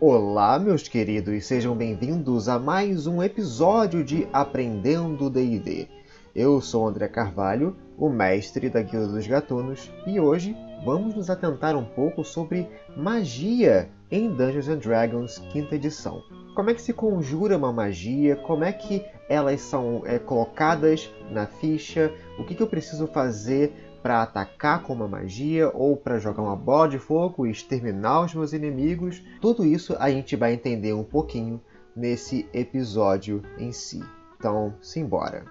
Olá, meus queridos, sejam bem-vindos a mais um episódio de Aprendendo D&D. Eu sou André Carvalho, o mestre da Guilda dos Gatunos, e hoje vamos nos atentar um pouco sobre magia em Dungeons Dragons quinta edição. Como é que se conjura uma magia? Como é que elas são é, colocadas na ficha? O que, que eu preciso fazer para atacar com uma magia ou para jogar uma bola de fogo e exterminar os meus inimigos. Tudo isso a gente vai entender um pouquinho nesse episódio em si. Então, simbora.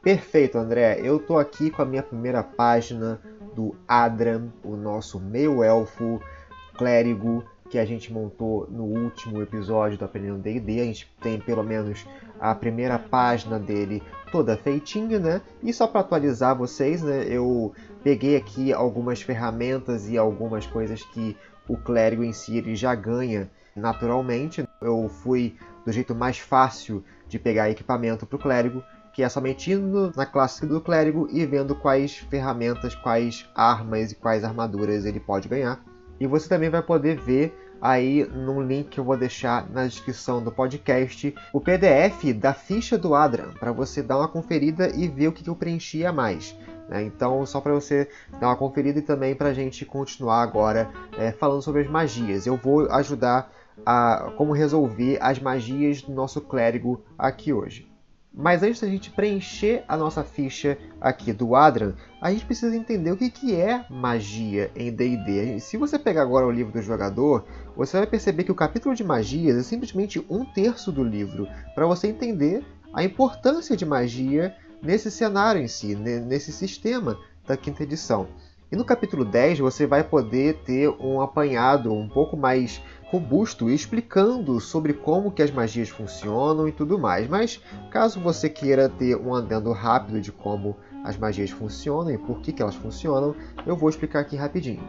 Perfeito, André. Eu tô aqui com a minha primeira página do Adran, o nosso meio elfo clérigo que a gente montou no último episódio do Aprendendo D&D. A gente tem pelo menos a primeira página dele toda feitinha, né? E só para atualizar vocês, né, eu peguei aqui algumas ferramentas e algumas coisas que o clérigo em si ele já ganha naturalmente. Eu fui do jeito mais fácil de pegar equipamento para o clérigo, que é somente indo na classe do clérigo e vendo quais ferramentas, quais armas e quais armaduras ele pode ganhar. E você também vai poder ver aí num link que eu vou deixar na descrição do podcast o PDF da ficha do Adran para você dar uma conferida e ver o que eu preenchi a mais. Né? Então, só para você dar uma conferida e também para a gente continuar agora é, falando sobre as magias. Eu vou ajudar a como resolver as magias do nosso clérigo aqui hoje. Mas antes da gente preencher a nossa ficha aqui do Adran, a gente precisa entender o que, que é magia em D&D. Se você pegar agora o livro do jogador, você vai perceber que o capítulo de magias é simplesmente um terço do livro, para você entender a importância de magia nesse cenário em si, nesse sistema da quinta edição. E no capítulo 10 você vai poder ter um apanhado um pouco mais robusto explicando sobre como que as magias funcionam e tudo mais. Mas caso você queira ter um andando rápido de como as magias funcionam e por que, que elas funcionam, eu vou explicar aqui rapidinho.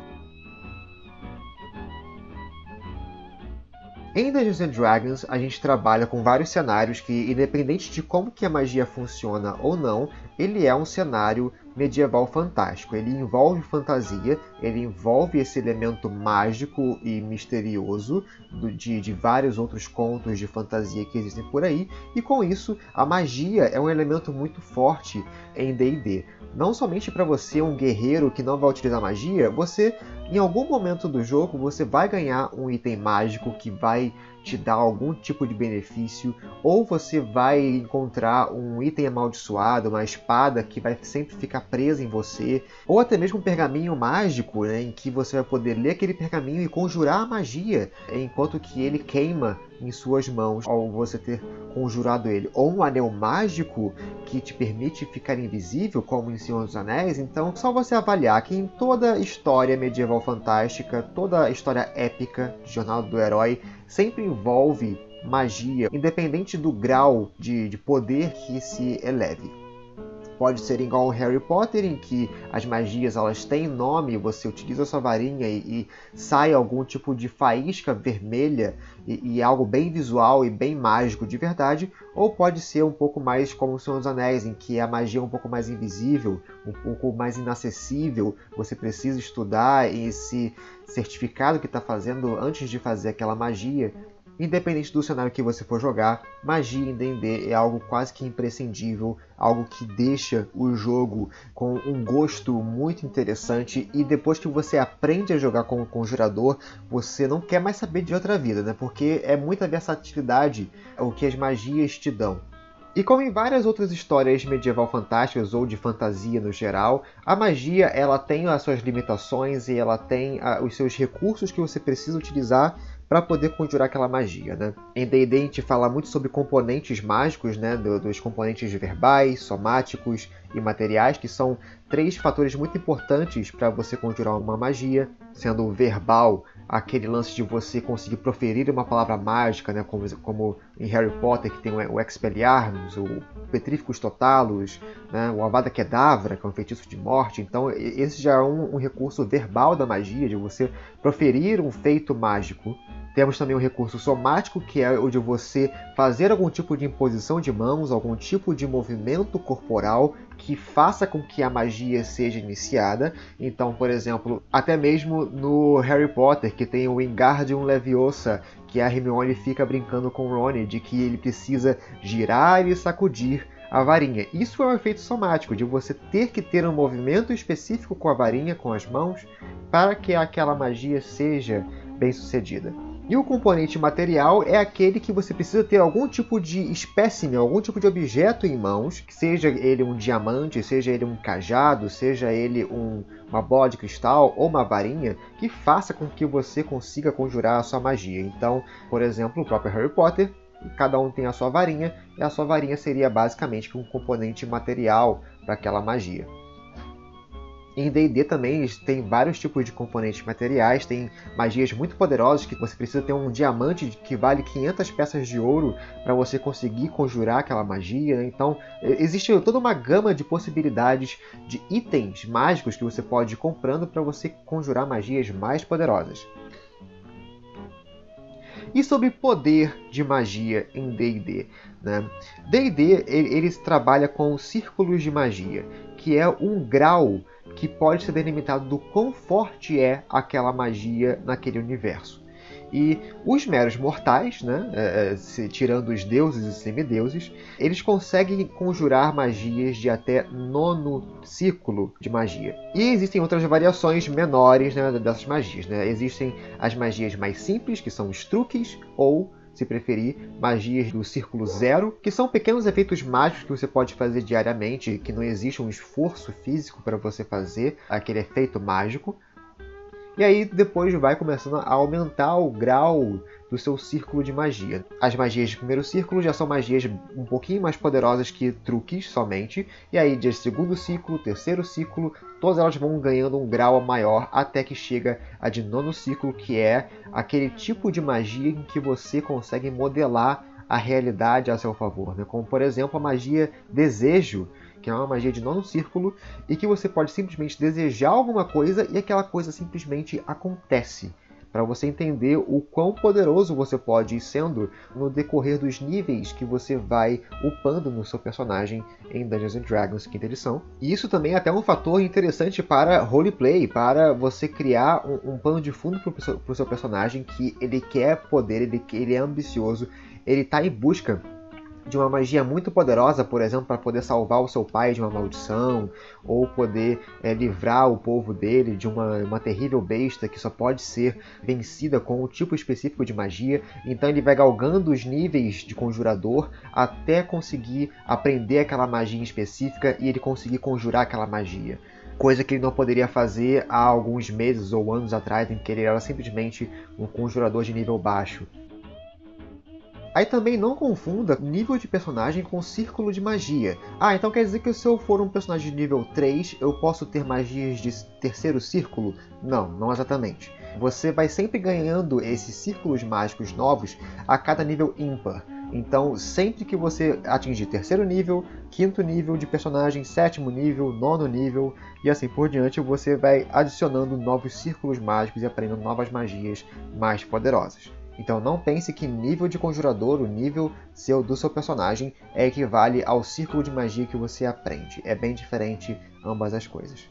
Em Dungeons and Dragons, a gente trabalha com vários cenários que, independente de como que a magia funciona ou não, ele é um cenário medieval fantástico. Ele envolve fantasia, ele envolve esse elemento mágico e misterioso do, de, de vários outros contos de fantasia que existem por aí, e com isso a magia é um elemento muito forte em D&D. Não somente para você, um guerreiro que não vai utilizar magia, você em algum momento do jogo você vai ganhar um item mágico que vai te dar algum tipo de benefício, ou você vai encontrar um item amaldiçoado, uma espada que vai sempre ficar presa em você, ou até mesmo um pergaminho mágico, né, em que você vai poder ler aquele pergaminho e conjurar a magia, enquanto que ele queima em suas mãos ao você ter conjurado ele, ou um anel mágico que te permite ficar invisível, como em Senhor dos Anéis. Então, só você avaliar que em toda história medieval fantástica, toda história épica de Jornal do Herói, sempre envolve magia, independente do grau de, de poder que se eleve. Pode ser igual ao Harry Potter, em que as magias elas têm nome, você utiliza sua varinha e, e sai algum tipo de faísca vermelha e, e, algo bem visual e bem mágico de verdade, ou pode ser um pouco mais como o Senhor dos Anéis, em que a magia é um pouco mais invisível, um pouco mais inacessível, você precisa estudar esse certificado que está fazendo antes de fazer aquela magia. Independente do cenário que você for jogar, magia em D&D é algo quase que imprescindível, algo que deixa o jogo com um gosto muito interessante e depois que você aprende a jogar com o conjurador, você não quer mais saber de outra vida, né? Porque é muita versatilidade o que as magias te dão. E como em várias outras histórias medieval fantásticas ou de fantasia no geral, a magia ela tem as suas limitações e ela tem os seus recursos que você precisa utilizar para poder conjurar aquela magia, né? Em D&D a gente fala muito sobre componentes mágicos, né? dos componentes verbais, somáticos e materiais, que são três fatores muito importantes para você conjurar uma magia, sendo o verbal aquele lance de você conseguir proferir uma palavra mágica, né? como, como em Harry Potter, que tem o Expelliarmus, o Petrificus Totalus, né? o Avada Kedavra, que é um feitiço de morte. Então, esse já é um, um recurso verbal da magia, de você proferir um feito mágico Temos também o recurso somático, que é o de você fazer algum tipo de imposição de mãos, algum tipo de movimento corporal que faça com que a magia seja iniciada. Então, por exemplo, até mesmo no Harry Potter, que tem o Wingardium Leviosa, que a Hermione fica brincando com o Ron de que ele precisa girar e sacudir a varinha. Isso é um efeito somático, de você ter que ter um movimento específico com a varinha, com as mãos, para que aquela magia seja bem sucedida. E o componente material é aquele que você precisa ter algum tipo de espécime, algum tipo de objeto em mãos, seja ele um diamante, seja ele um cajado, seja ele um, uma bola de cristal ou uma varinha, que faça com que você consiga conjurar a sua magia. Então, por exemplo, o próprio Harry Potter cada um tem a sua varinha, e a sua varinha seria basicamente um componente material para aquela magia. Em D&D também tem vários tipos de componentes materiais, tem magias muito poderosas que você precisa ter um diamante que vale 500 peças de ouro para você conseguir conjurar aquela magia. Então existe toda uma gama de possibilidades de itens mágicos que você pode ir comprando para você conjurar magias mais poderosas. E sobre poder de magia em D&D, né? D&D ele, ele trabalha com círculos de magia, que é um grau que pode ser delimitado do quão forte é aquela magia naquele universo. E os meros mortais, né, é, é, se, tirando os deuses e semideuses, eles conseguem conjurar magias de até nono ciclo de magia. E existem outras variações menores né, dessas magias. Né? Existem as magias mais simples, que são os truques, ou se preferir, magias do círculo zero, que são pequenos efeitos mágicos que você pode fazer diariamente, que não existe um esforço físico para você fazer aquele efeito mágico. E aí depois vai começando a aumentar o grau do seu círculo de magia. As magias de primeiro círculo já são magias um pouquinho mais poderosas que truques somente, e aí de segundo ciclo, terceiro ciclo, todas elas vão ganhando um grau maior até que chega a de nono ciclo, que é aquele tipo de magia em que você consegue modelar a realidade a seu favor, né? como por exemplo a magia desejo, que é uma magia de nono círculo, e que você pode simplesmente desejar alguma coisa e aquela coisa simplesmente acontece. Para você entender o quão poderoso você pode ir sendo no decorrer dos níveis que você vai upando no seu personagem em Dungeons and Dragons quinta edição. E isso também é até um fator interessante para roleplay, para você criar um, um pano de fundo para o seu personagem que ele quer poder, ele, ele é ambicioso, ele está em busca de uma magia muito poderosa, por exemplo, para poder salvar o seu pai de uma maldição, ou poder é, livrar o povo dele de uma, uma terrível besta que só pode ser vencida com um tipo específico de magia. Então ele vai galgando os níveis de conjurador até conseguir aprender aquela magia específica e ele conseguir conjurar aquela magia coisa que ele não poderia fazer há alguns meses ou anos atrás, em que ele era simplesmente um conjurador de nível baixo. Aí também não confunda nível de personagem com círculo de magia. Ah, então quer dizer que se eu for um personagem de nível 3, eu posso ter magias de terceiro círculo? Não, não exatamente. Você vai sempre ganhando esses círculos mágicos novos a cada nível ímpar. Então, sempre que você atingir terceiro nível, quinto nível de personagem, sétimo nível, nono nível e assim por diante, você vai adicionando novos círculos mágicos e aprendendo novas magias mais poderosas. Então não pense que nível de conjurador, o nível seu do seu personagem, é equivale ao círculo de magia que você aprende. É bem diferente ambas as coisas.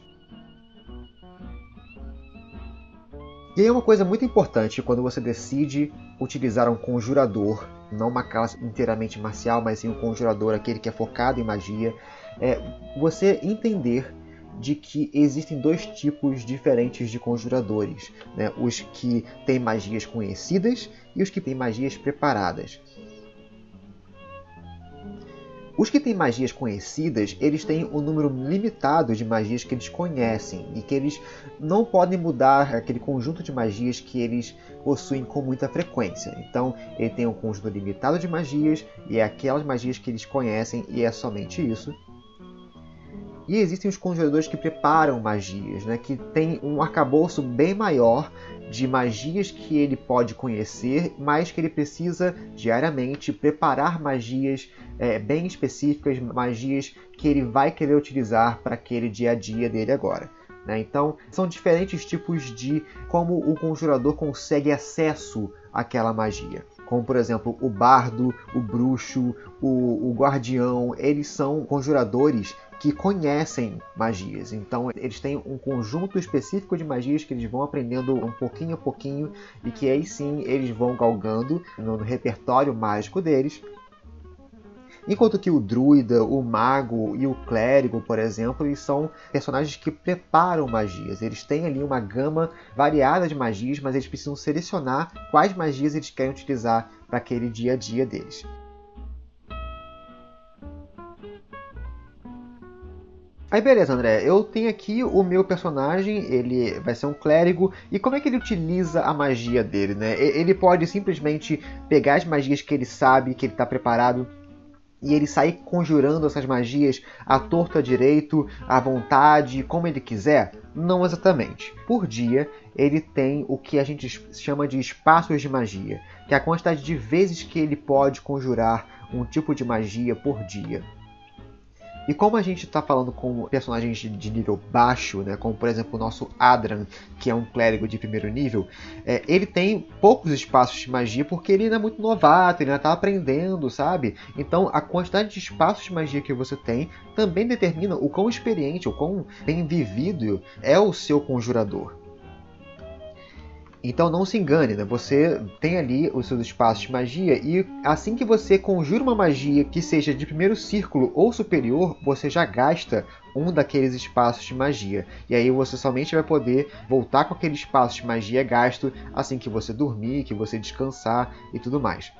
E aí uma coisa muito importante quando você decide utilizar um conjurador, não uma classe inteiramente marcial, mas sim um conjurador, aquele que é focado em magia, é você entender de que existem dois tipos diferentes de conjuradores: né? os que têm magias conhecidas e os que têm magias preparadas. Os que têm magias conhecidas, eles têm um número limitado de magias que eles conhecem e que eles não podem mudar aquele conjunto de magias que eles possuem com muita frequência. Então, ele tem um conjunto limitado de magias e é aquelas magias que eles conhecem e é somente isso. E existem os conjuradores que preparam magias, né, que tem um arcabouço bem maior de magias que ele pode conhecer, mas que ele precisa diariamente preparar magias é, bem específicas, magias que ele vai querer utilizar para aquele dia a dia dele agora. Né? Então, são diferentes tipos de como o conjurador consegue acesso aquela magia como por exemplo o bardo, o bruxo, o, o guardião, eles são conjuradores que conhecem magias. Então eles têm um conjunto específico de magias que eles vão aprendendo um pouquinho a pouquinho e que aí sim eles vão galgando no repertório mágico deles Enquanto que o druida, o mago e o clérigo, por exemplo, eles são personagens que preparam magias. Eles têm ali uma gama variada de magias, mas eles precisam selecionar quais magias eles querem utilizar para aquele dia a dia deles. Aí beleza, André, eu tenho aqui o meu personagem, ele vai ser um clérigo, e como é que ele utiliza a magia dele, né? Ele pode simplesmente pegar as magias que ele sabe, que ele está preparado, e ele sair conjurando essas magias à torta direito, à vontade, como ele quiser? Não exatamente. Por dia, ele tem o que a gente chama de espaços de magia, que é a quantidade de vezes que ele pode conjurar um tipo de magia por dia. E como a gente está falando com personagens de nível baixo, né, como por exemplo o nosso Adran, que é um clérigo de primeiro nível, é, ele tem poucos espaços de magia porque ele ainda é muito novato, ele ainda está aprendendo, sabe? Então a quantidade de espaços de magia que você tem também determina o quão experiente, o quão bem vivido é o seu conjurador. Então não se engane, né? Você tem ali os seus espaços de magia e assim que você conjura uma magia que seja de primeiro círculo ou superior, você já gasta um daqueles espaços de magia. E aí você somente vai poder voltar com aquele espaço de magia gasto assim que você dormir, que você descansar e tudo mais.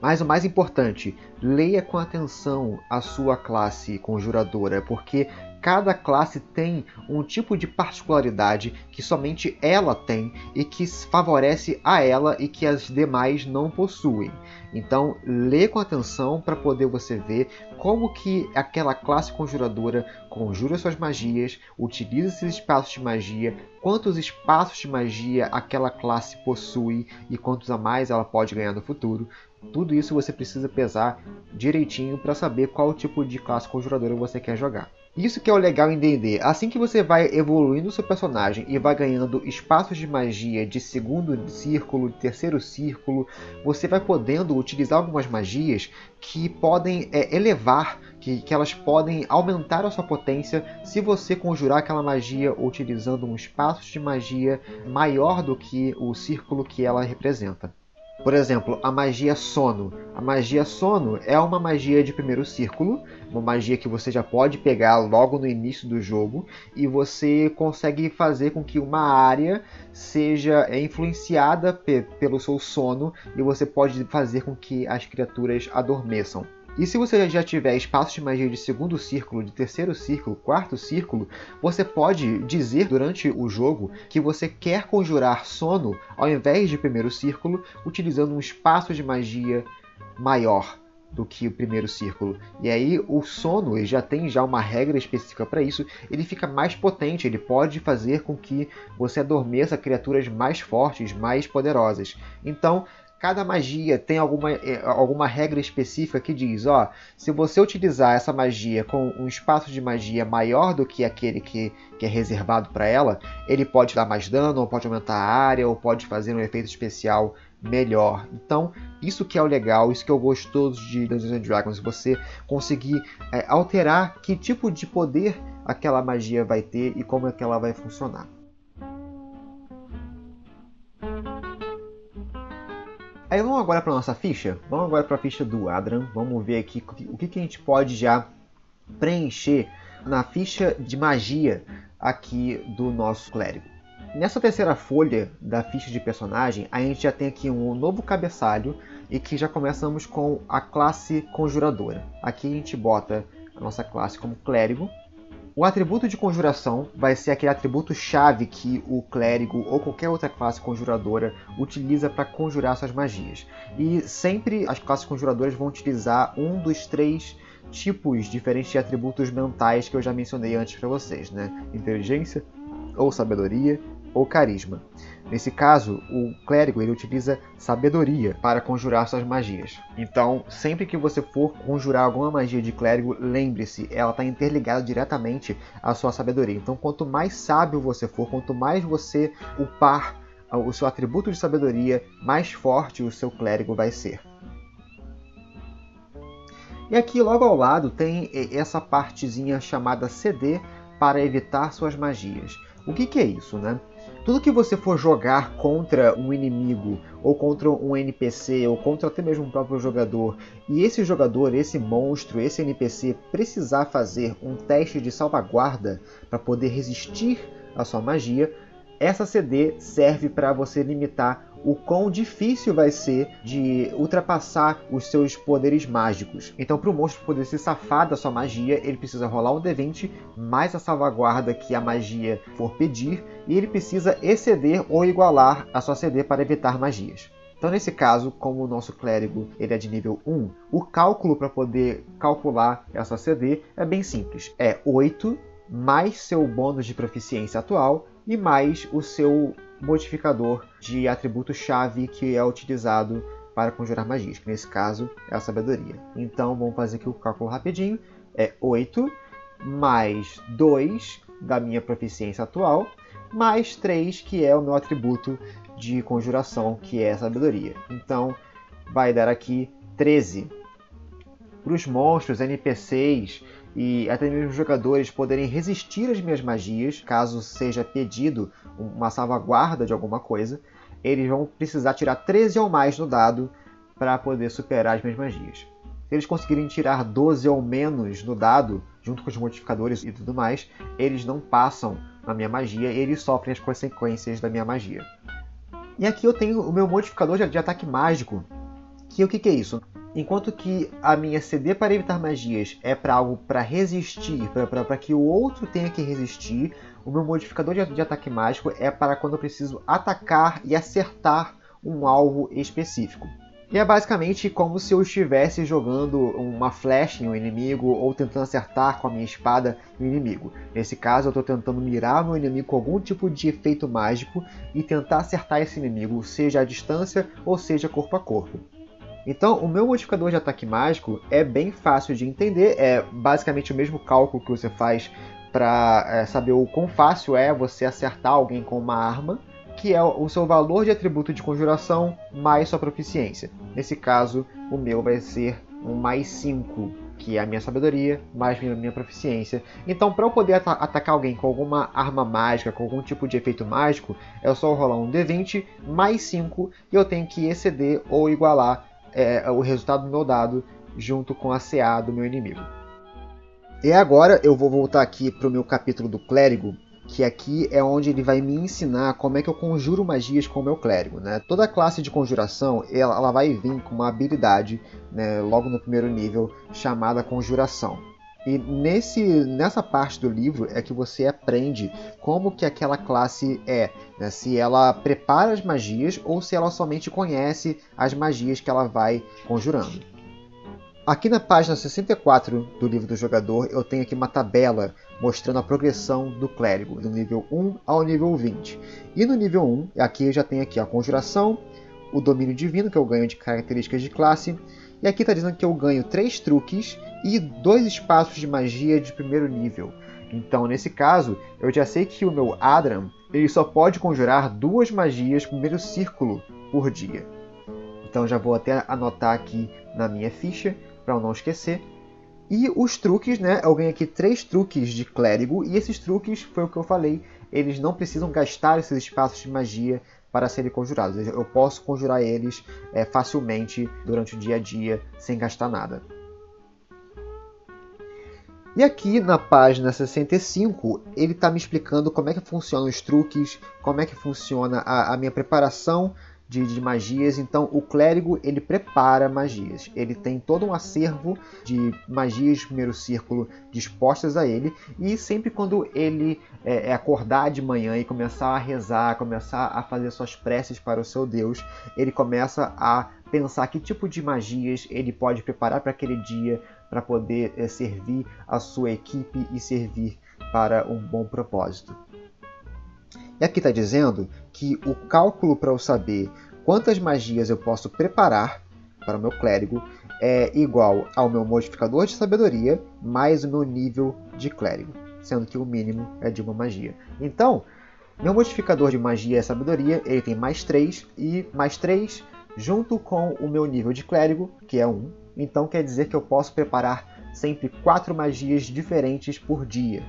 Mas o mais importante, leia com atenção a sua classe conjuradora, porque cada classe tem um tipo de particularidade que somente ela tem e que favorece a ela e que as demais não possuem. Então, lê com atenção para poder você ver como que aquela classe conjuradora conjura suas magias, utiliza esses espaços de magia, quantos espaços de magia aquela classe possui e quantos a mais ela pode ganhar no futuro. Tudo isso você precisa pesar direitinho para saber qual tipo de classe conjuradora você quer jogar. Isso que é o legal em D&D. Assim que você vai evoluindo o seu personagem e vai ganhando espaços de magia de segundo círculo, de terceiro círculo, você vai podendo utilizar algumas magias que podem é, elevar, que, que elas podem aumentar a sua potência se você conjurar aquela magia utilizando um espaço de magia maior do que o círculo que ela representa. Por exemplo, a magia sono. A magia sono é uma magia de primeiro círculo, uma magia que você já pode pegar logo no início do jogo e você consegue fazer com que uma área seja é, influenciada pelo seu sono e você pode fazer com que as criaturas adormeçam. E se você já tiver espaços de magia de segundo círculo, de terceiro círculo, quarto círculo, você pode dizer durante o jogo que você quer conjurar sono ao invés de primeiro círculo, utilizando um espaço de magia maior do que o primeiro círculo. E aí o sono ele já tem já uma regra específica para isso, ele fica mais potente, ele pode fazer com que você adormeça criaturas mais fortes, mais poderosas. Então, cada magia tem alguma, eh, alguma regra específica que diz, ó, se você utilizar essa magia com um espaço de magia maior do que aquele que, que é reservado para ela, ele pode dar mais dano, ou pode aumentar a área, ou pode fazer um efeito especial melhor. Então, isso que é o legal, isso que é o gostoso de Dungeons and Dragons, você conseguir é, alterar que tipo de poder aquela magia vai ter e como é que ela vai funcionar. Aí vamos agora para nossa ficha. Vamos agora para a ficha do Adran. Vamos ver aqui o que, que a gente pode já preencher na ficha de magia aqui do nosso clérigo. Nessa terceira folha da ficha de personagem, a gente já tem aqui um novo cabeçalho e que já começamos com a classe conjuradora. Aqui a gente bota a nossa classe como clérigo o atributo de conjuração vai ser aquele atributo chave que o clérigo ou qualquer outra classe conjuradora utiliza para conjurar suas magias. E sempre as classes conjuradoras vão utilizar um dos três tipos diferentes de atributos mentais que eu já mencionei antes para vocês, né? Inteligência ou sabedoria ou carisma. Nesse caso, o clérigo ele utiliza sabedoria para conjurar suas magias. Então, sempre que você for conjurar alguma magia de clérigo, lembre-se, ela está interligada diretamente à sua sabedoria. Então, quanto mais sábio você for, quanto mais você upar o seu atributo de sabedoria, mais forte o seu clérigo vai ser. E aqui logo ao lado tem essa partezinha chamada CD para evitar suas magias. O que, que é isso, né? Tudo que você for jogar contra um inimigo, ou contra um NPC, ou contra até mesmo um próprio jogador, e esse jogador, esse monstro, esse NPC precisar fazer um teste de salvaguarda para poder resistir à sua magia, essa CD serve para você limitar o quão difícil vai ser de ultrapassar os seus poderes mágicos. Então, para o monstro poder se safar da sua magia, ele precisa rolar um D20 mais a salvaguarda que a magia for pedir, e ele precisa exceder ou igualar a sua CD para evitar magias. Então, nesse caso, como o nosso clérigo ele é de nível 1, o cálculo para poder calcular essa CD é bem simples. É 8 mais seu bônus de proficiência atual e mais o seu modificador de atributo-chave que é utilizado para conjurar magias, que nesse caso é a sabedoria. Então vamos fazer aqui o cálculo rapidinho. É 8 mais 2 da minha proficiência atual, mais 3 que é o meu atributo de conjuração, que é sabedoria. Então vai dar aqui 13. Para os monstros, NPCs, e até mesmo os jogadores poderem resistir às minhas magias, caso seja pedido uma salvaguarda de alguma coisa, eles vão precisar tirar 13 ou mais no dado para poder superar as minhas magias. Se eles conseguirem tirar 12 ou menos no dado, junto com os modificadores e tudo mais, eles não passam na minha magia e eles sofrem as consequências da minha magia. E aqui eu tenho o meu modificador de ataque mágico, que o que, que é isso? Enquanto que a minha CD para evitar magias é para algo para resistir, para que o outro tenha que resistir, o meu modificador de, de ataque mágico é para quando eu preciso atacar e acertar um alvo específico. E é basicamente como se eu estivesse jogando uma flecha em um inimigo ou tentando acertar com a minha espada o inimigo. Nesse caso, eu estou tentando mirar no inimigo com algum tipo de efeito mágico e tentar acertar esse inimigo, seja à distância ou seja corpo a corpo. Então, o meu modificador de ataque mágico é bem fácil de entender, é basicamente o mesmo cálculo que você faz para é, saber o quão fácil é você acertar alguém com uma arma, que é o seu valor de atributo de conjuração mais sua proficiência. Nesse caso, o meu vai ser um mais 5, que é a minha sabedoria, mais minha, minha proficiência. Então, para eu poder at atacar alguém com alguma arma mágica, com algum tipo de efeito mágico, é só rolar um D20 mais 5 e eu tenho que exceder ou igualar é, o resultado do meu dado junto com a CA do meu inimigo. E agora eu vou voltar aqui para o meu capítulo do clérigo, que aqui é onde ele vai me ensinar como é que eu conjuro magias com o meu clérigo. Né? Toda classe de conjuração ela, ela vai vir com uma habilidade né, logo no primeiro nível chamada conjuração. E nesse, nessa parte do livro é que você aprende como que aquela classe é, né? se ela prepara as magias ou se ela somente conhece as magias que ela vai conjurando. Aqui na página 64 do livro do jogador eu tenho aqui uma tabela mostrando a progressão do clérigo, do nível 1 ao nível 20. E no nível 1, aqui eu já tenho aqui a conjuração, o domínio divino, que eu ganho de características de classe, e aqui está dizendo que eu ganho 3 truques e dois espaços de magia de primeiro nível. Então, nesse caso, eu já sei que o meu Adram ele só pode conjurar duas magias primeiro círculo por dia. Então já vou até anotar aqui na minha ficha para eu não esquecer. E os truques, né? Eu ganho aqui três truques de clérigo e esses truques foi o que eu falei. Eles não precisam gastar esses espaços de magia para serem conjurados. Eu posso conjurar eles é, facilmente durante o dia a dia sem gastar nada. E aqui na página 65, ele está me explicando como é que funcionam os truques, como é que funciona a, a minha preparação de, de, magias. Então, o clérigo ele prepara magias. Ele tem todo um acervo de magias de primeiro círculo dispostas a ele. E sempre quando ele é, é, acordar de manhã e começar a rezar, começar a fazer suas preces para o seu Deus, ele começa a pensar que tipo de magias ele pode preparar para aquele dia, para poder é, servir a sua equipe e servir para um bom propósito. E aqui está dizendo que o cálculo para eu saber quantas magias eu posso preparar para o meu clérigo é igual ao meu modificador de sabedoria mais o meu nível de clérigo, sendo que o mínimo é de uma magia. Então, Meu modificador de magia é sabedoria, ele tem mais 3 e mais 3 junto com o meu nível de clérigo, que é 1. Então quer dizer que eu posso preparar sempre 4 magias diferentes por dia.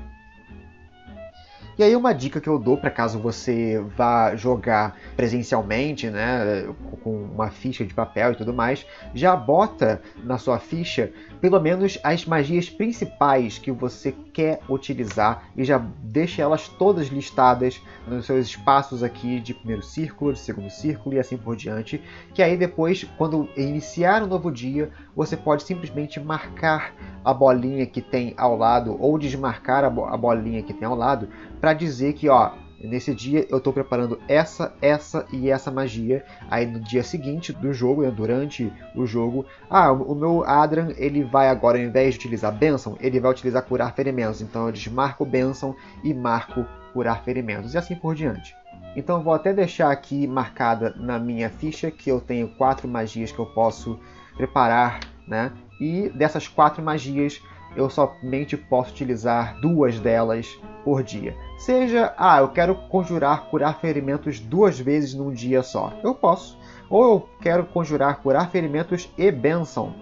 E aí uma dica que eu dou para caso você vá jogar presencialmente, né, com uma ficha de papel e tudo mais, já bota na sua ficha pelo menos as magias principais que você quer utilizar e já deixa elas todas listadas nos seus espaços aqui de primeiro círculo, de segundo círculo e assim por diante, que aí depois, quando iniciar um novo dia, você pode simplesmente marcar a bolinha que tem ao lado ou desmarcar a, bolinha que tem ao lado para dizer que, ó, Nesse dia eu estou preparando essa, essa e essa magia. Aí no dia seguinte do jogo, né, durante o jogo, ah, o meu Adran ele vai agora, ao invés de utilizar Benção, ele vai utilizar curar ferimentos. Então eu desmarco Benção e marco curar ferimentos e assim por diante. Então vou até deixar aqui marcada na minha ficha que eu tenho quatro magias que eu posso preparar, né? E dessas quatro magias eu somente posso utilizar duas delas por dia. Seja, ah, eu quero conjurar curar ferimentos duas vezes num dia só. Eu posso. Ou eu quero conjurar curar ferimentos e bênção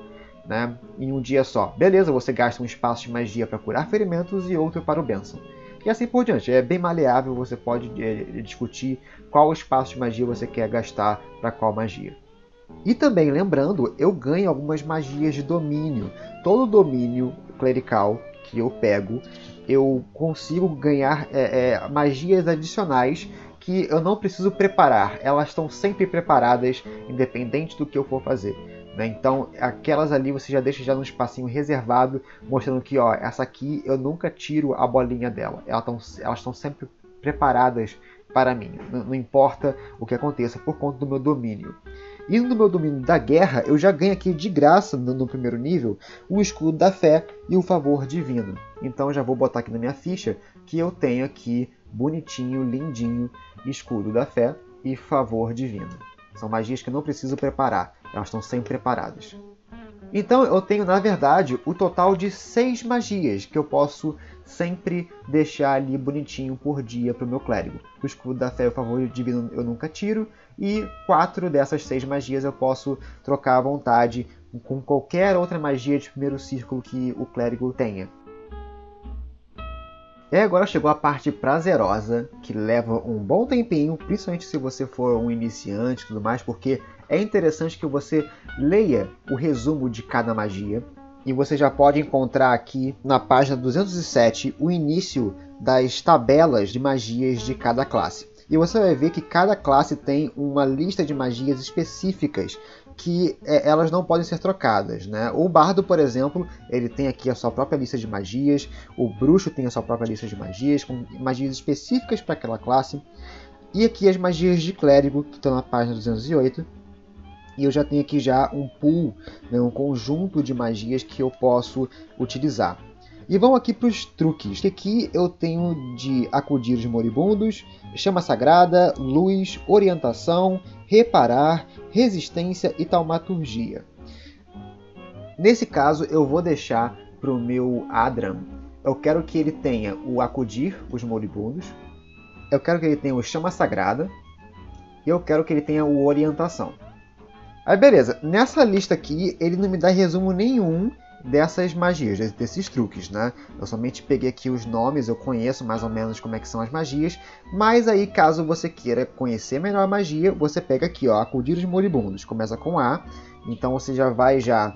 né, em um dia só. Beleza, você gasta um espaço de magia para curar ferimentos e outro para o bênção. E assim por diante. É bem maleável, você pode é, discutir qual espaço de magia você quer gastar para qual magia. E também lembrando, eu ganho algumas magias de domínio. Todo domínio clerical que eu pego, eu consigo ganhar é, é, magias adicionais que eu não preciso preparar. Elas estão sempre preparadas, independente do que eu for fazer. Né? Então, aquelas ali você já deixa já num espacinho reservado, mostrando que ó, essa aqui eu nunca tiro a bolinha dela. Elas estão sempre preparadas para mim. Não importa o que aconteça por conta do meu domínio. E no meu domínio da guerra, eu já ganho aqui de graça no, primeiro nível o escudo da fé e o favor divino. Então já vou botar aqui na minha ficha que eu tenho aqui bonitinho, lindinho, escudo da fé e favor divino. São magias que eu não preciso preparar, elas estão sempre preparadas. Então eu tenho, na verdade, o total de seis magias que eu posso sempre deixar ali bonitinho por dia para o meu clérigo. O escudo da fé e o favor divino eu nunca tiro, e quatro dessas seis magias eu posso trocar à vontade com qualquer outra magia de primeiro círculo que o clérigo tenha. E agora chegou a parte prazerosa, que leva um bom tempinho, principalmente se você for um iniciante e tudo mais, porque é interessante que você leia o resumo de cada magia. E você já pode encontrar aqui na página 207 o início das tabelas de magias de cada classe. E você vai ver que cada classe tem uma lista de magias específicas que é, elas não podem ser trocadas. Né? O bardo, por exemplo, ele tem aqui a sua própria lista de magias. O bruxo tem a sua própria lista de magias, com magias específicas para aquela classe. E aqui as magias de clérigo, que estão na página 208. E eu já tenho aqui já um pool, né, um conjunto de magias que eu posso utilizar. E vamos aqui para os truques. Que aqui eu tenho de acudir os moribundos, chama sagrada, luz, orientação, reparar, resistência e taumaturgia. Nesse caso eu vou deixar para o meu Adram. Eu quero que ele tenha o acudir os moribundos. Eu quero que ele tenha o chama sagrada. E eu quero que ele tenha o orientação. Aí beleza, nessa lista aqui ele não me dá resumo nenhum dessas magias, desses truques, né? Eu somente peguei aqui os nomes, eu conheço mais ou menos como é que são as magias, mas aí caso você queira conhecer melhor a magia, você pega aqui, ó, acudir os moribundos, começa com A, então você já vai já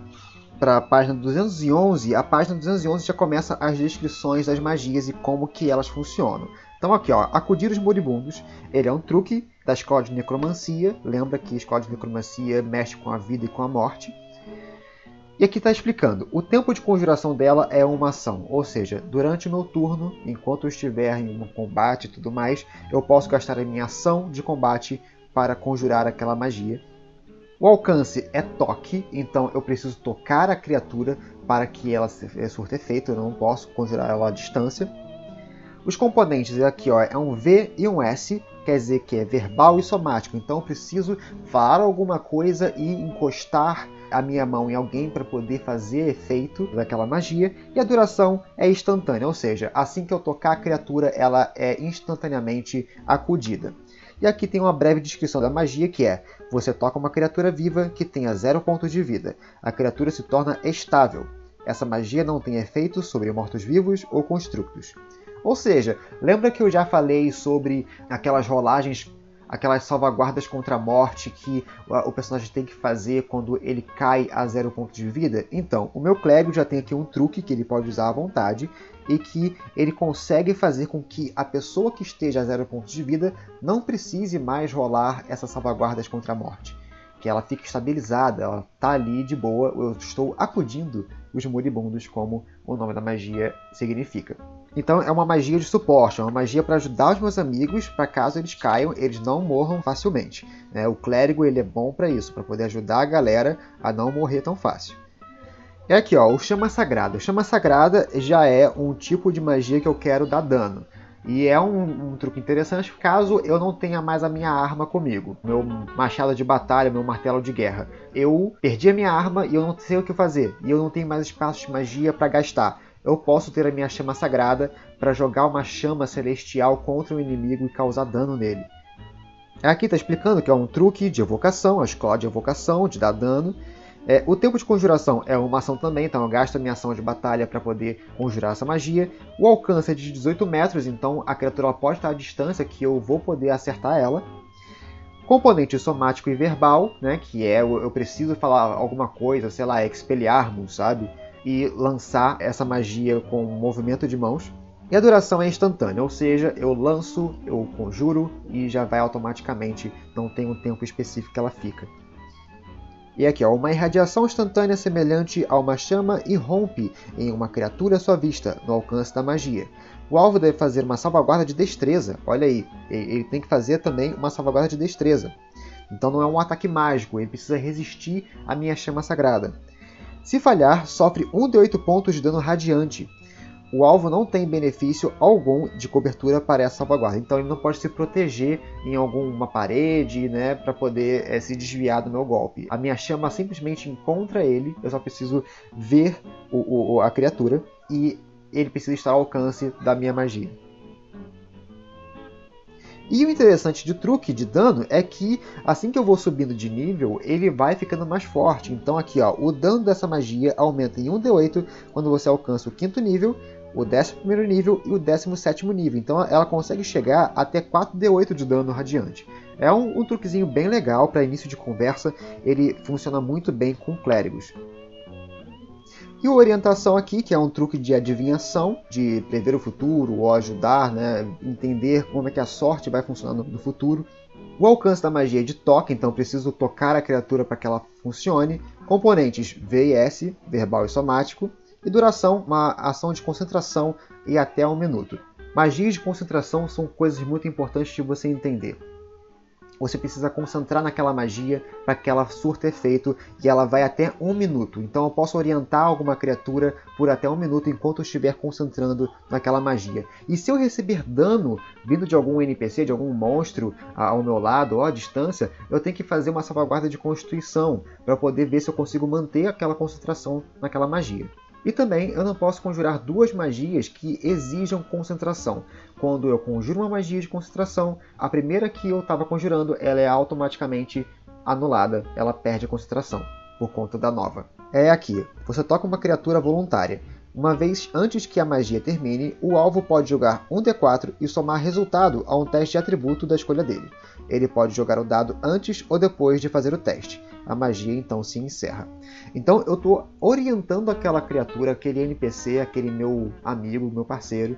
para a página 211, a página 211 já começa as descrições das magias e como que elas funcionam. Então aqui, ó, acudir os moribundos, ele é um truque da escola de necromancia, lembra que a escola de necromancia mexe com a vida e com a morte. E aqui está explicando: o tempo de conjuração dela é uma ação, ou seja, durante o meu turno, enquanto eu estiver em um combate e tudo mais, eu posso gastar a minha ação de combate para conjurar aquela magia. O alcance é toque, então eu preciso tocar a criatura para que ela surta efeito, eu não posso conjurar ela à distância. Os componentes aqui ó, é um V e um S, quer dizer que é verbal e somático, então eu preciso falar alguma coisa e encostar a minha mão em alguém para poder fazer efeito daquela magia. E a duração é instantânea, ou seja, assim que eu tocar a criatura, ela é instantaneamente acudida. E aqui tem uma breve descrição da magia que é: você toca uma criatura viva que tenha zero pontos de vida. A criatura se torna estável. Essa magia não tem efeito sobre mortos-vivos ou construtos. Ou seja, lembra que eu já falei sobre aquelas rolagens, aquelas salvaguardas contra a morte que o personagem tem que fazer quando ele cai a zero ponto de vida? Então, o meu clérigo já tem aqui um truque que ele pode usar à vontade e que ele consegue fazer com que a pessoa que esteja a zero pontos de vida não precise mais rolar essas salvaguardas contra a morte. Que ela fique estabilizada, ela está ali de boa, eu estou acudindo os moribundos, como o nome da magia significa. Então é uma magia de suporte, é uma magia para ajudar os meus amigos, para caso eles caiam, eles não morram facilmente. Né? O clérigo ele é bom para isso, para poder ajudar a galera a não morrer tão fácil. É aqui, ó, o Chama Sagrada. O Chama Sagrada já é um tipo de magia que eu quero dar dano. E é um, um, truque interessante caso eu não tenha mais a minha arma comigo, meu machado de batalha, meu martelo de guerra. Eu perdi a minha arma e eu não sei o que fazer, e eu não tenho mais espaço de magia para gastar. Eu posso ter a minha chama sagrada para jogar uma chama celestial contra o inimigo e causar dano nele. Aqui está explicando que é um truque de evocação, a escola de evocação, de dar dano, é, o tempo de conjuração é uma ação também, então eu gasto a minha ação de batalha para poder conjurar essa magia. O alcance é de 18 metros, então a criatura pode estar à distância que eu vou poder acertar ela. Componente somático e verbal, né, que é eu preciso falar alguma coisa, sei lá, expelliarmos, sabe? E lançar essa magia com movimento de mãos. E a duração é instantânea, ou seja, eu lanço, eu conjuro e já vai automaticamente, não tem um tempo específico que ela fica. E aqui, ó, uma irradiação instantânea semelhante a uma chama irrompe em uma criatura à sua vista, no alcance da magia. O alvo deve fazer uma salvaguarda de destreza. Olha aí, ele tem que fazer também uma salvaguarda de destreza. Então não é um ataque mágico, ele precisa resistir à minha chama sagrada. Se falhar, sofre 1 de 8 pontos de dano radiante o alvo não tem benefício algum de cobertura para essa salvaguarda. Então ele não pode se proteger em alguma parede, né, para poder é, se desviar do meu golpe. A minha chama simplesmente encontra ele. Eu só preciso ver o, o, a criatura e ele precisa estar ao alcance da minha magia. E o interessante de truque de dano é que assim que eu vou subindo de nível, ele vai ficando mais forte. Então aqui, ó, o dano dessa magia aumenta em 1d8 quando você alcança o quinto nível o 11 nível e o 17 nível. Então ela consegue chegar até 4d8 de dano radiante. É um, um truquezinho bem legal para início de conversa, ele funciona muito bem com clérigos. E o orientação aqui, que é um truque de adivinhação, de prever o futuro ou ajudar, né, entender como é que a sorte vai funcionar no futuro. O alcance da magia é de toque, então preciso tocar a criatura para que ela funcione. Componentes V e S, verbal e somático e duração, uma ação de concentração e até um minuto. Magias de concentração são coisas muito importantes de você entender. Você precisa concentrar naquela magia para que ela surta efeito e ela vai até um minuto. Então eu posso orientar alguma criatura por até um minuto enquanto eu estiver concentrando naquela magia. E se eu receber dano vindo de algum NPC, de algum monstro ao meu lado ou à distância, eu tenho que fazer uma salvaguarda de constituição para poder ver se eu consigo manter aquela concentração naquela magia. E também eu não posso conjurar duas magias que exijam concentração. Quando eu conjuro uma magia de concentração, a primeira que eu estava conjurando ela é automaticamente anulada, ela perde a concentração por conta da nova. É aqui, você toca uma criatura voluntária. Uma vez antes que a magia termine, o alvo pode jogar um D4 e somar resultado a um teste de atributo da escolha dele. Ele pode jogar o dado antes ou depois de fazer o teste a magia então se encerra. Então eu estou orientando aquela criatura, aquele NPC, aquele meu amigo, meu parceiro,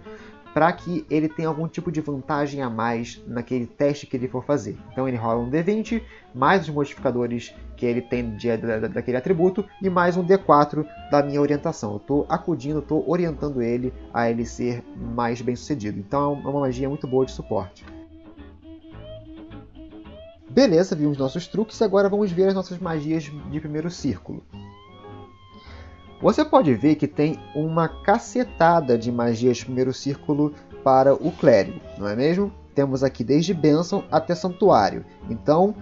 para que ele tenha algum tipo de vantagem a mais naquele teste que ele for fazer. Então ele rola um D20, mais os modificadores que ele tem de, de, daquele atributo e mais um D4 da minha orientação. Eu estou acudindo, estou orientando ele a ele ser mais bem sucedido. Então é uma magia muito boa de suporte. Beleza, vimos nossos truques, agora vamos ver as nossas magias de primeiro círculo. Você pode ver que tem uma cacetada de magias primeiro círculo para o clérigo, não é mesmo? Temos aqui desde bênção até santuário. Então,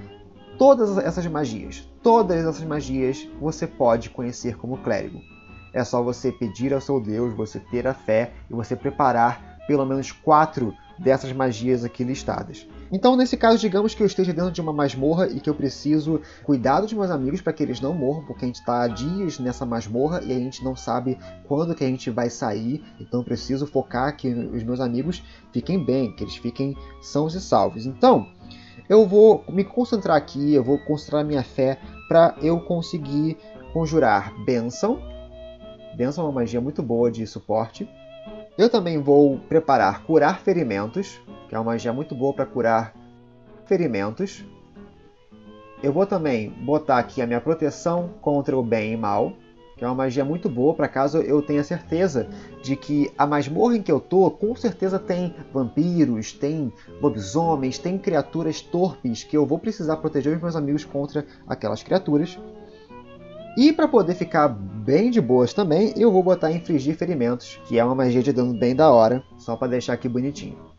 todas essas magias, todas essas magias você pode conhecer como clérigo. É só você pedir ao seu Deus, você ter a fé e você preparar pelo menos quatro dessas magias aqui listadas. Então, nesse caso, digamos que eu esteja dentro de uma masmorra e que eu preciso cuidar dos meus amigos para que eles não morram, porque a gente está há dias nessa masmorra e a gente não sabe quando que a gente vai sair. Então, eu preciso focar que os meus amigos fiquem bem, que eles fiquem sãos e salvos. Então, eu vou me concentrar aqui, eu vou concentrar minha fé para eu conseguir conjurar bênção. Bênção é uma magia muito boa de suporte. Eu também vou preparar curar ferimentos, que é uma magia muito boa para curar ferimentos. Eu vou também botar aqui a minha proteção contra o bem e mal, que é uma magia muito boa para caso eu tenha certeza de que a masmorra em que eu tô com certeza tem vampiros, tem lobisomens, tem criaturas torpes que eu vou precisar proteger os meus amigos contra aquelas criaturas. E para poder ficar bem de boas também, eu vou botar infligir ferimentos, que é uma magia de dano bem da hora, só para deixar aqui bonitinho.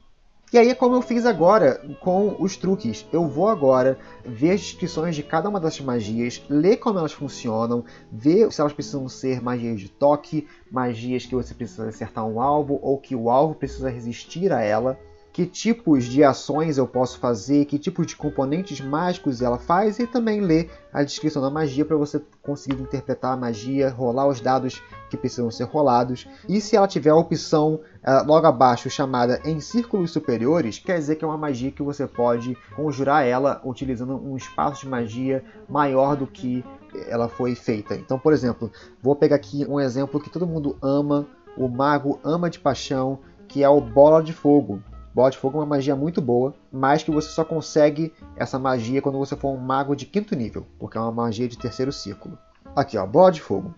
E aí é como eu fiz agora com os truques. Eu vou agora ver as descrições de cada uma dessas magias, ler como elas funcionam, ver se elas precisam ser magias de toque, magias que você precisa acertar um alvo ou que o alvo precisa resistir a ela que tipos de ações eu posso fazer, que tipos de componentes mágicos ela faz e também ler a descrição da magia para você conseguir interpretar a magia, rolar os dados que precisam ser rolados. E se ela tiver a opção uh, logo abaixo chamada em círculos superiores, quer dizer que é uma magia que você pode conjurar ela utilizando um espaço de magia maior do que ela foi feita. Então, por exemplo, vou pegar aqui um exemplo que todo mundo ama, o mago ama de paixão, que é o Bola de Fogo. Bola de Fogo é uma magia muito boa, mas que você só consegue essa magia quando você for um mago de quinto nível, porque é uma magia de terceiro círculo. Aqui, ó, Bola de Fogo.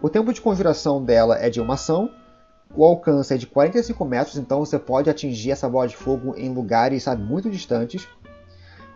O tempo de conjuração dela é de uma ação, o alcance é de 45 metros, então você pode atingir essa bola de fogo em lugares sabe, muito distantes.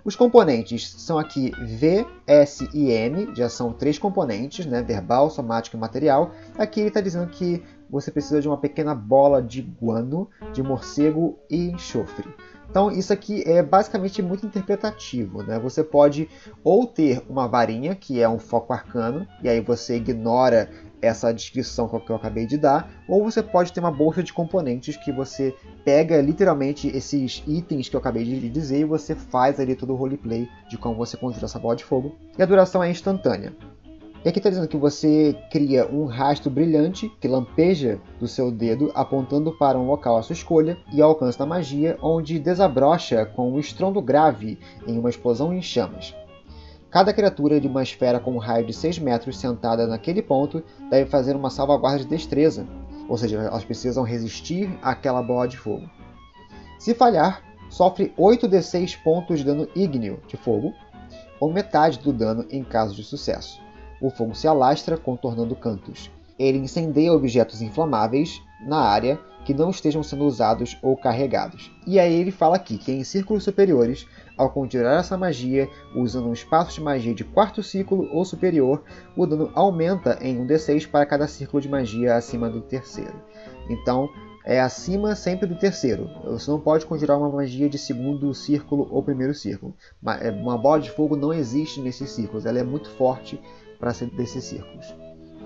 Os componentes são aqui V, S e M, já são três componentes, né? verbal, somático e material. Aqui ele está dizendo que você precisa de uma pequena bola de guano, de morcego e enxofre. Então isso aqui é basicamente muito interpretativo, né? Você pode ou ter uma varinha, que é um foco arcano, e aí você ignora essa descrição que eu acabei de dar, ou você pode ter uma bolsa de componentes que você pega literalmente esses itens que eu acabei de dizer e você faz ali todo o roleplay de como você conjura essa bola de fogo. E a duração é instantânea. E aqui está dizendo que você cria um rastro brilhante que lampeja do seu dedo apontando para um local à sua escolha e ao alcance da magia, onde desabrocha com um estrondo grave em uma explosão em chamas. Cada criatura de uma esfera com um raio de 6 metros sentada naquele ponto deve fazer uma salvaguarda de destreza, ou seja, elas precisam resistir àquela bola de fogo. Se falhar, sofre 8d6 pontos de dano ígneo de fogo, ou metade do dano em caso de sucesso o fogo se alastra, contornando cantos. Ele incendeia objetos inflamáveis na área que não estejam sendo usados ou carregados. E aí ele fala aqui que em círculos superiores, ao conjurar essa magia usando um espaço de magia de quarto círculo ou superior, o dano aumenta em 1d6 para cada círculo de magia acima do terceiro. Então, é acima sempre do terceiro. Você não pode conjurar uma magia de segundo círculo ou primeiro círculo. Uma bola de fogo não existe nesses círculos, ela é muito forte para desses círculos.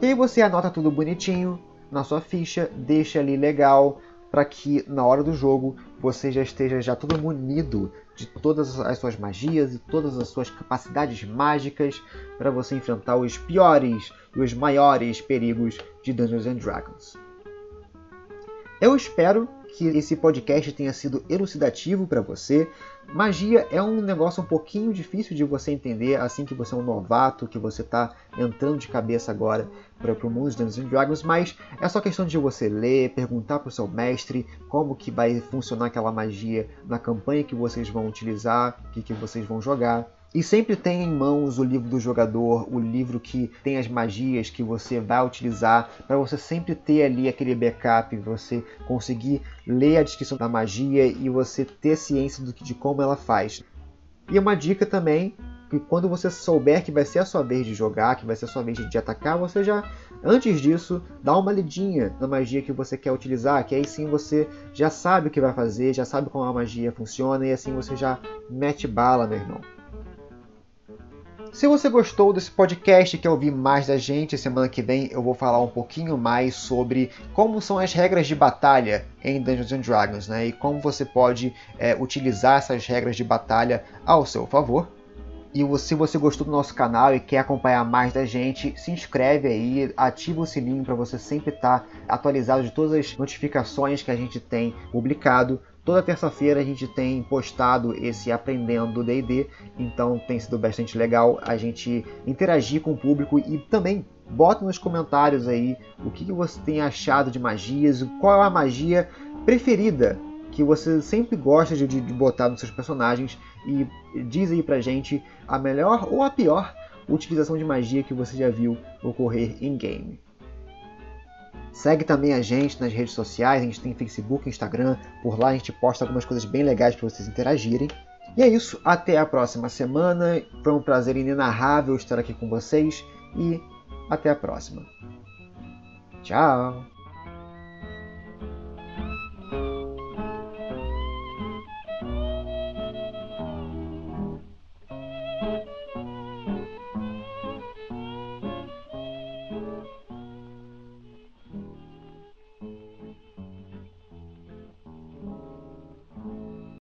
E aí você anota tudo bonitinho na sua ficha, deixa ali legal para que na hora do jogo você já esteja já todo munido de todas as suas magias e todas as suas capacidades mágicas para você enfrentar os piores e os maiores perigos de Dungeons and Dragons. Eu espero que esse podcast tenha sido elucidativo para você. Magia é um negócio um pouquinho difícil de você entender assim que você é um novato, que você está entrando de cabeça agora para o mundo de Dungeons Dragons, mas é só questão de você ler, perguntar para o seu mestre como que vai funcionar aquela magia na campanha que vocês vão utilizar, que, que vocês vão jogar. E sempre tenha em mãos o livro do jogador, o livro que tem as magias que você vai utilizar, para você sempre ter ali aquele backup, você conseguir ler a descrição da magia e você ter ciência do, de como ela faz. E uma dica também, que quando você souber que vai ser a sua vez de jogar, que vai ser a sua vez de atacar, você já, antes disso, dá uma lidinha na magia que você quer utilizar, que aí sim você já sabe o que vai fazer, já sabe como a magia funciona e assim você já mete bala, meu irmão. Se você gostou desse podcast e quer ouvir mais da gente, semana que vem eu vou falar um pouquinho mais sobre como são as regras de batalha em Dungeons and Dragons, né? E como você pode é, utilizar essas regras de batalha ao seu favor. E se você gostou do nosso canal e quer acompanhar mais da gente, se inscreve aí, ativa o sininho para você sempre estar tá atualizado de todas as notificações que a gente tem publicado. Toda terça-feira a gente tem postado esse Aprendendo D&D, então tem sido bastante legal a gente interagir com o público e também bota nos comentários aí o que você tem achado de magias, qual é a magia preferida que você sempre gosta de, de botar nos seus personagens e diz aí pra gente a melhor ou a pior utilização de magia que você já viu ocorrer em game. Segue também a gente nas redes sociais, a gente tem Facebook, Instagram, por lá a gente posta algumas coisas bem legais para vocês interagirem. E é isso, até a próxima semana. Foi um prazer inenarrável estar aqui com vocês e até a próxima. Tchau!